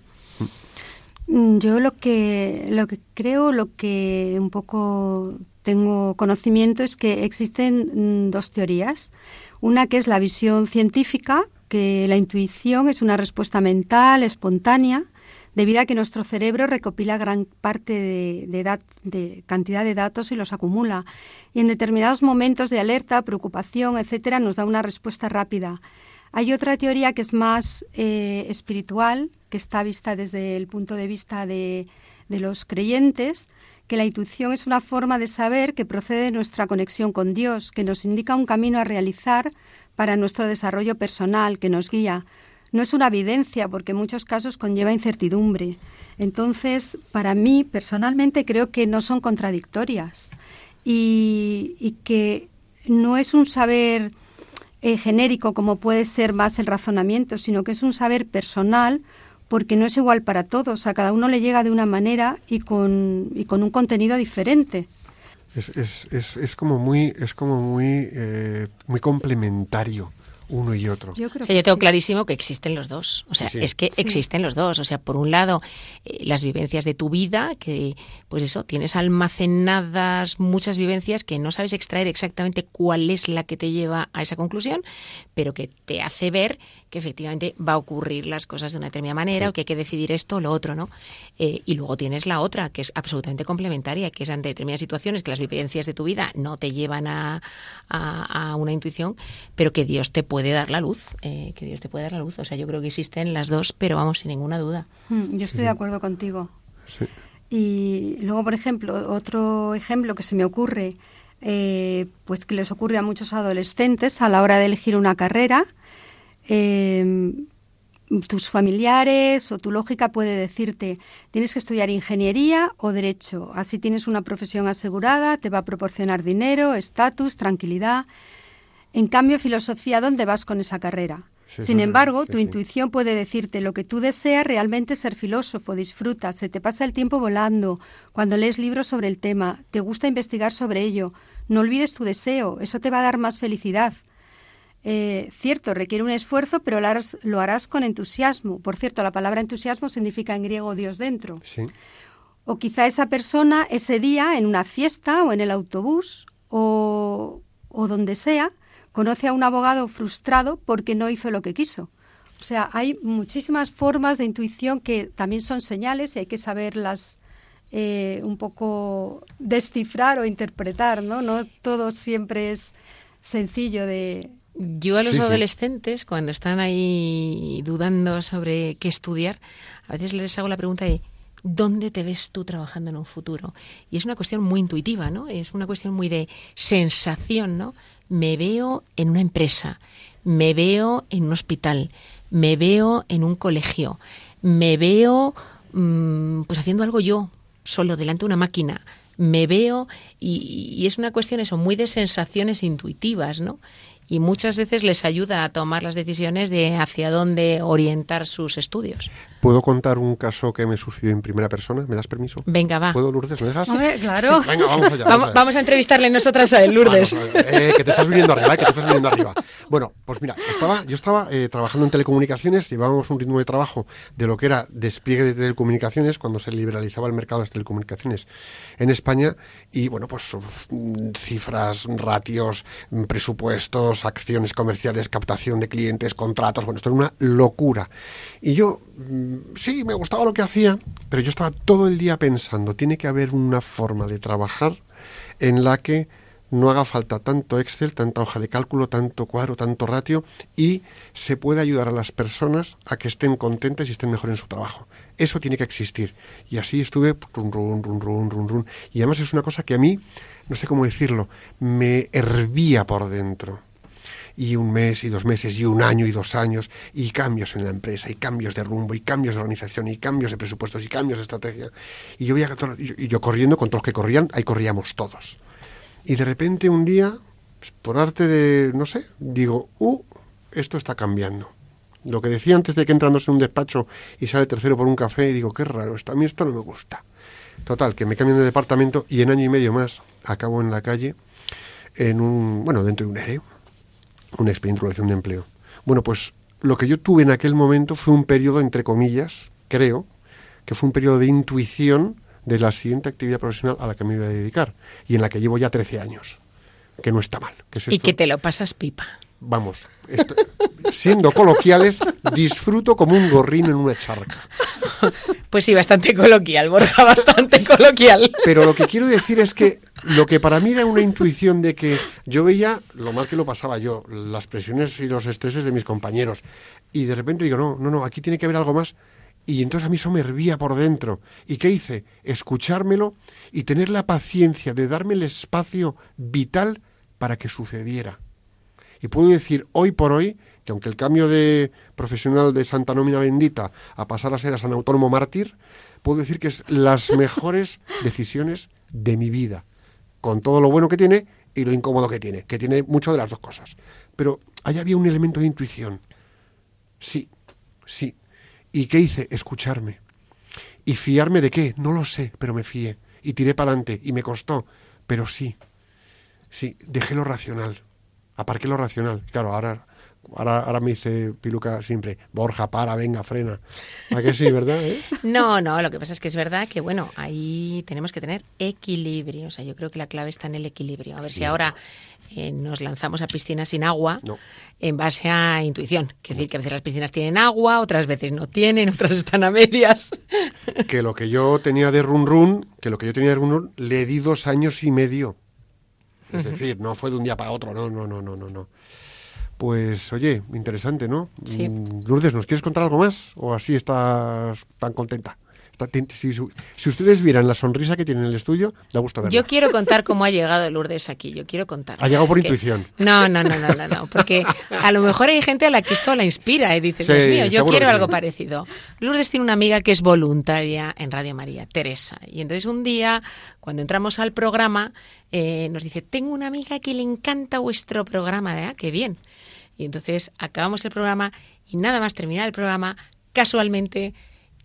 Mm, Yo lo que, lo que creo, lo que un poco tengo conocimiento es que existen mm, dos teorías. Una que es la visión científica, que la intuición es una respuesta mental, espontánea, debido a que nuestro cerebro recopila gran parte de, cantidad de datos y los acumula. Y en determinados momentos de alerta, preocupación, etcétera, nos da una respuesta rápida. Hay otra teoría que es más eh, espiritual, que está vista desde el punto de vista de, de los creyentes, que la intuición es una forma de saber que procede de nuestra conexión con Dios, que nos indica un camino a realizar para nuestro desarrollo personal, que nos guía. No es una evidencia, porque en muchos casos conlleva incertidumbre. Entonces, para mí, personalmente, creo que no son contradictorias y, que no es un saber eh, genérico como puede ser más el razonamiento, sino que es un saber personal porque no es igual para todos, a cada uno le llega de una manera y con, y con un contenido diferente. Es, es, es, es como muy, es como muy, eh, muy complementario uno y otro. Yo creo O sea, yo tengo sí. clarísimo que existen los dos. O sea, Sí, sí. es que Sí. existen los dos. O sea, por un lado, eh, las vivencias de tu vida, que, pues eso, tienes almacenadas muchas vivencias que no sabes extraer exactamente cuál es la que te lleva a esa conclusión, pero que te hace ver que efectivamente va a ocurrir las cosas de una determinada manera o que hay que decidir esto o lo otro, ¿no? Eh, y luego tienes la otra, que es absolutamente complementaria, que es ante determinadas situaciones que las vivencias de tu vida no te llevan a, a- a una intuición, pero que Dios te puede dar la luz, eh, que Dios te puede dar la luz. O sea, yo creo que existen las dos, pero vamos, sin ninguna duda. Mm, Yo estoy de acuerdo contigo. Sí. Y luego, por ejemplo, otro ejemplo que se me ocurre, eh, pues que les ocurre a muchos adolescentes a la hora de elegir una carrera, eh, tus familiares o tu lógica puede decirte, tienes que estudiar ingeniería o derecho, así tienes una profesión asegurada, te va a proporcionar dinero, estatus, tranquilidad. En cambio, filosofía, ¿dónde vas con esa carrera? Sí, Sin embargo, sí, tu sí. intuición puede decirte lo que tú deseas realmente ser filósofo, disfruta, se te pasa el tiempo volando, cuando lees libros sobre el tema, te gusta investigar sobre ello, no olvides tu deseo, eso te va a dar más felicidad. Eh, cierto, requiere un esfuerzo, pero lo harás, lo harás con entusiasmo. Por cierto, la palabra entusiasmo significa en griego Dios dentro. O quizá esa persona ese día en una fiesta o en el autobús o, o donde sea conoce a un abogado frustrado porque no hizo lo que quiso. O sea, hay muchísimas formas de intuición que también son señales y hay que saberlas eh, un poco descifrar o interpretar, ¿no? No todo siempre es sencillo de... Yo a los Sí, sí. adolescentes, cuando están ahí dudando sobre qué estudiar, a veces les hago la pregunta de ¿dónde te ves tú trabajando en un futuro? Y es una cuestión muy intuitiva, ¿no? Es una cuestión muy de sensación, ¿no? Me veo en una empresa, me veo en un hospital, me veo en un colegio, me veo mm, pues haciendo algo yo, solo delante de una máquina, me veo y, y es una cuestión eso muy de sensaciones intuitivas, ¿no? Y muchas veces les ayuda a tomar las decisiones de hacia dónde orientar sus estudios. ¿Puedo contar un caso que me sucedió en primera persona? ¿Me das permiso? Venga, va. ¿Puedo, Lourdes? ¿Me dejas? Hombre, claro. Venga, vamos allá. Vamos, vamos a entrevistarle nosotras a él, Lourdes. Vamos, eh, que te estás viniendo arriba, eh, que te estás viniendo arriba. Bueno, pues mira, estaba, yo estaba eh, trabajando en telecomunicaciones, llevábamos un ritmo de trabajo de lo que era despliegue de telecomunicaciones cuando se liberalizaba el mercado de las telecomunicaciones en España y bueno, pues cifras, ratios, presupuestos, acciones comerciales, captación de clientes, contratos, bueno, esto era una locura. Y yo, mm, sí, me gustaba lo que hacía, pero yo estaba todo el día pensando, tiene que haber una forma de trabajar en la que no haga falta tanto Excel, tanta hoja de cálculo, tanto cuadro, tanto ratio y se puede ayudar a las personas a que estén contentas y estén mejor en su trabajo. Eso tiene que existir. Y así estuve, run, run, run, run, run, run. y además es una cosa que a mí, no sé cómo decirlo, me hervía por dentro. Y un mes y dos meses y un año y dos años y cambios en la empresa y cambios de rumbo y cambios de organización y cambios de presupuestos y cambios de estrategia. Y yo veía y yo corriendo con todos los que corrían, ahí corríamos todos. Y de repente un día, pues, por arte de, no sé, digo, uh, esto está cambiando. Lo que decía antes de que entrándose en un despacho y sale tercero por un café, y digo, qué raro, esto, a mí esto no me gusta. Total, que me cambian de departamento y en año y medio más acabo en la calle, en un, bueno, dentro de un ERE, un expediente de regulación de empleo. Bueno, pues lo que yo tuve en aquel momento fue un periodo, entre comillas, creo, que fue un periodo de intuición de la siguiente actividad profesional a la que me iba a dedicar y en la que llevo ya 13 años, que no está mal. Que es Y que te lo pasas pipa. Vamos, esto- siendo coloquiales, disfruto como un gorrín en una charca. Pues sí, bastante coloquial, Borja, bastante coloquial. Pero lo que quiero decir es que lo que para mí era una intuición de que yo veía lo mal que lo pasaba yo, las presiones y los estreses de mis compañeros. Y de repente digo, no, no, no, aquí tiene que haber algo más. Y entonces a mí eso me hervía por dentro. ¿Y qué hice? Escuchármelo y tener la paciencia de darme el espacio vital para que sucediera. Y puedo decir hoy por hoy que aunque el cambio de profesional de Santa Nómina Bendita a pasar a ser a San Autónomo Mártir, puedo decir que es las mejores decisiones de mi vida, con todo lo bueno que tiene y lo incómodo que tiene, que tiene mucho de las dos cosas. Pero ahí había un elemento de intuición. Sí, sí. ¿Y qué hice? Escucharme. ¿Y fiarme de qué? No lo sé, pero me fié. Y tiré para adelante. Y me costó. Pero sí. Sí, dejé lo racional. Aparqué lo racional. Claro, ahora, ahora, ahora me dice Piluca siempre, Borja, para, venga, frena. ¿A que sí, verdad? eh? No, no, lo que pasa es que es verdad que, bueno, ahí tenemos que tener equilibrio. O sea, yo creo que la clave está en el equilibrio. A ver si ahora eh, nos lanzamos a piscinas sin agua No. en base a intuición. Quiere decir que a veces las piscinas tienen agua, otras veces no tienen, otras están a medias. Que lo que yo tenía de run run, que lo que yo tenía de run run, le di dos años y medio. Es decir, no fue de un día para otro, no, no, no, no, no, no. Pues, oye, interesante, ¿no? Sí. Mm, Lourdes, ¿nos quieres contar algo más? ¿O así estás tan contenta? Si, ustedes vieran la sonrisa que tiene en el estudio, da gusto verla. Yo quiero contar cómo ha llegado Lourdes aquí. Yo quiero contar. Ha llegado por Que- intuición. No, no, no, no, no, no. Porque a lo mejor hay gente a la que esto la inspira y dice, Sí, Dios mío, yo quiero sí. algo parecido. Lourdes tiene una amiga que es voluntaria en Radio María, Teresa. Y entonces un día, cuando entramos al programa, eh, nos dice, tengo una amiga que le encanta vuestro programa. ¿eh? Qué bien. Y entonces acabamos el programa y nada más terminar el programa, casualmente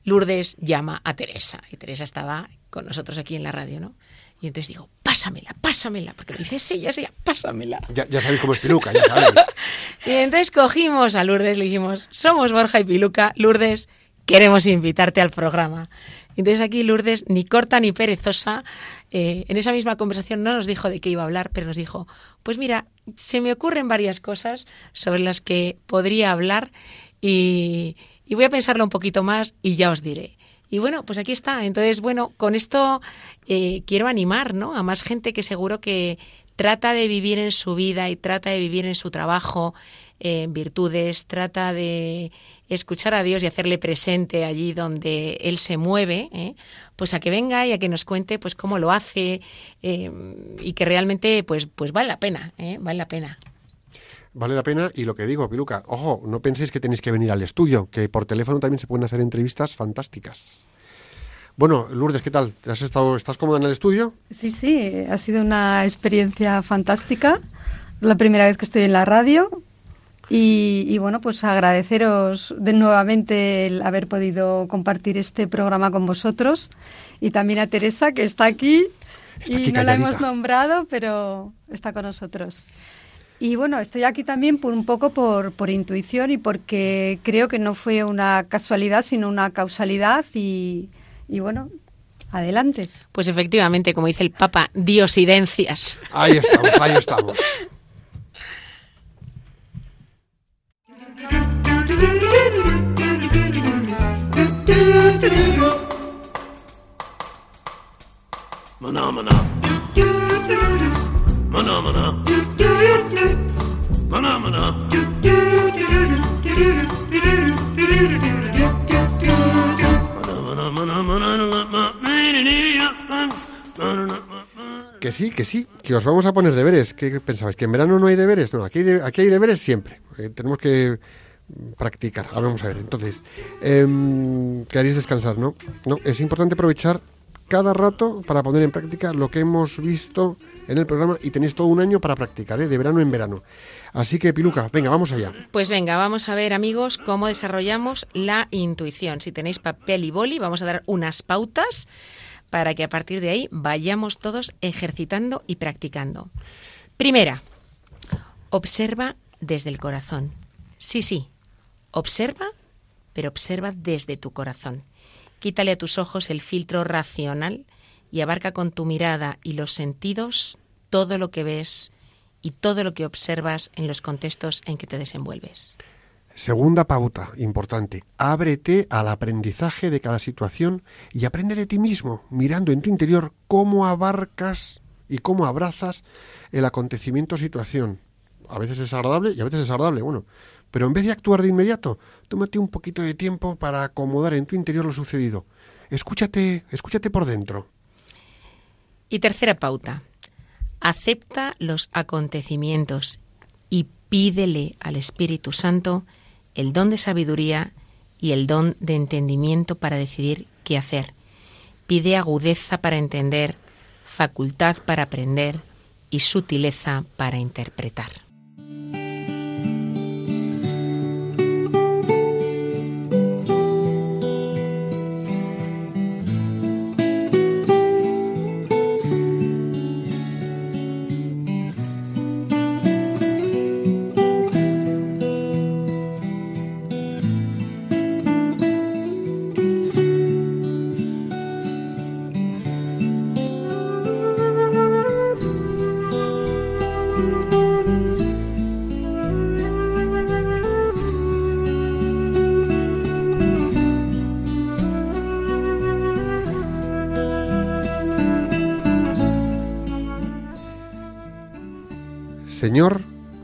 Lourdes llama a Teresa. Y Teresa estaba con nosotros aquí en la radio, ¿no? Y entonces digo, pásamela, pásamela, porque me dice, sí, ya sé, pásamela. Ya, ya sabéis cómo es Piluca, ya sabéis. Y entonces cogimos a Lourdes, le dijimos, somos Borja y Piluca, Lourdes, queremos invitarte al programa. Entonces aquí Lourdes, ni corta ni perezosa, eh, en esa misma conversación no nos dijo de qué iba a hablar, pero nos dijo, pues mira, se me ocurren varias cosas sobre las que podría hablar y, y voy a pensarlo un poquito más y ya os diré. Y bueno, pues aquí está. Entonces, bueno, con esto eh, quiero animar ¿no? a más gente que seguro que trata de vivir en su vida y trata de vivir en su trabajo eh, virtudes, trata de escuchar a Dios y hacerle presente allí donde Él se mueve, ¿eh? pues a que venga y a que nos cuente pues cómo lo hace eh, y que realmente pues, pues vale la pena, ¿eh? vale la pena. Vale la pena y lo que digo, Piluca, ojo, no penséis que tenéis que venir al estudio, que por teléfono también se pueden hacer entrevistas fantásticas. Bueno, Lourdes, ¿qué tal? ¿Has estado, ¿Estás cómoda en el estudio? Sí, sí, ha sido una experiencia fantástica. La primera vez que estoy en la radio y, y, bueno, pues agradeceros de nuevamente el haber podido compartir este programa con vosotros y también a Teresa que está aquí Está y aquí no la hemos nombrado, pero está con nosotros. Y bueno, estoy aquí también por un poco por, por intuición y porque creo que no fue una casualidad, sino una causalidad y, y bueno, adelante. Pues efectivamente, como dice el Papa, diosidencias. Ahí estamos, ahí estamos. Mana mana. Que sí, que sí, que os vamos a poner deberes. ¿Qué pensabais? ¿Que en verano no hay deberes? No, aquí hay, aquí hay deberes siempre. Eh, tenemos que mm, practicar. A ver, vamos a ver. Entonces, em, queréis descansar, ¿no? No, es importante aprovechar cada rato para poner en práctica lo que hemos visto en el programa y tenéis todo un año para practicar, ¿eh? de verano en verano. Así que, Piluca, venga, vamos allá. Pues venga, vamos a ver, amigos, cómo desarrollamos la intuición. Si tenéis papel y boli, vamos a dar unas pautas para que a partir de ahí vayamos todos ejercitando y practicando. Primera, observa desde el corazón. Sí, sí, observa, pero observa desde tu corazón. Quítale a tus ojos el filtro racional y abarca con tu mirada y los sentidos todo lo que ves y todo lo que observas en los contextos en que te desenvuelves. Segunda pauta importante, ábrete al aprendizaje de cada situación y aprende de ti mismo, mirando en tu interior cómo abarcas y cómo abrazas el acontecimiento o situación. A veces es agradable y a veces es agradable, bueno, pero en vez de actuar de inmediato, tómate un poquito de tiempo para acomodar en tu interior lo sucedido. Escúchate, escúchate por dentro. Y tercera pauta, acepta los acontecimientos y pídele al Espíritu Santo el don de sabiduría y el don de entendimiento para decidir qué hacer. Pide agudeza para entender, facultad para aprender y sutileza para interpretar.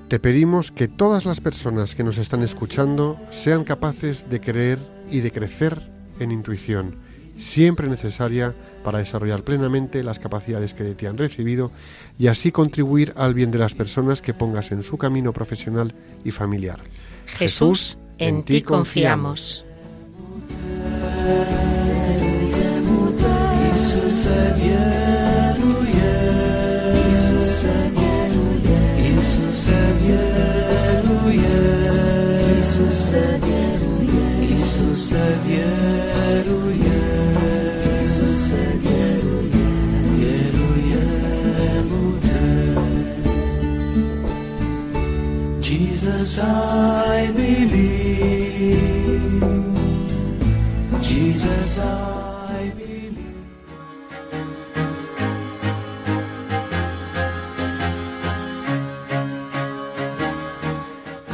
Te pedimos que todas las personas que nos están escuchando sean capaces de creer y de crecer en intuición, siempre necesaria para desarrollar plenamente las capacidades que de ti han recibido y así contribuir al bien de las personas que pongas en su camino profesional y familiar. Jesús, en ti confiamos. Isus,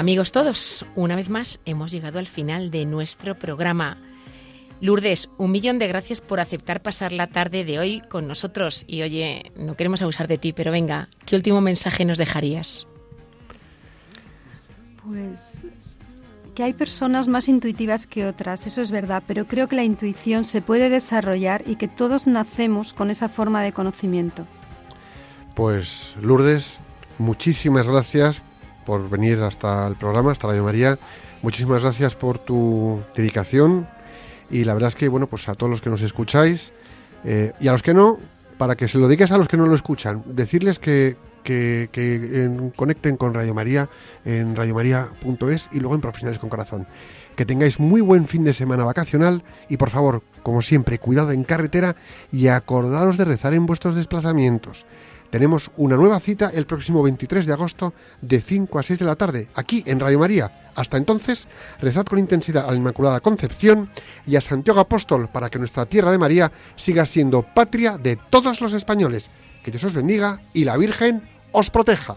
Amigos todos, una vez más hemos llegado al final de nuestro programa. Lourdes, un millón de gracias por aceptar pasar la tarde de hoy con nosotros. Y oye, no queremos abusar de ti, pero venga, ¿qué último mensaje nos dejarías? Pues que hay personas más intuitivas que otras, eso es verdad, pero creo que la intuición se puede desarrollar y que todos nacemos con esa forma de conocimiento. Pues Lourdes, muchísimas gracias por venir hasta el programa, hasta Radio María. Muchísimas gracias por tu dedicación y la verdad es que, bueno, pues a todos los que nos escucháis eh, y a los que no, para que se lo digas a los que no lo escuchan, decirles que, que, que, en- conecten con Radio María en radiomaria.es y luego en Profesionales con Corazón. Que tengáis muy buen fin de semana vacacional y por favor, como siempre, cuidado en carretera y acordaros de rezar en vuestros desplazamientos. Tenemos una nueva cita el próximo 23 de agosto de 5 a 6 de la tarde, aquí en Radio María. Hasta entonces, rezad con intensidad a la Inmaculada Concepción y a Santiago Apóstol para que nuestra tierra de María siga siendo patria de todos los españoles. Que Dios os bendiga y la Virgen os proteja.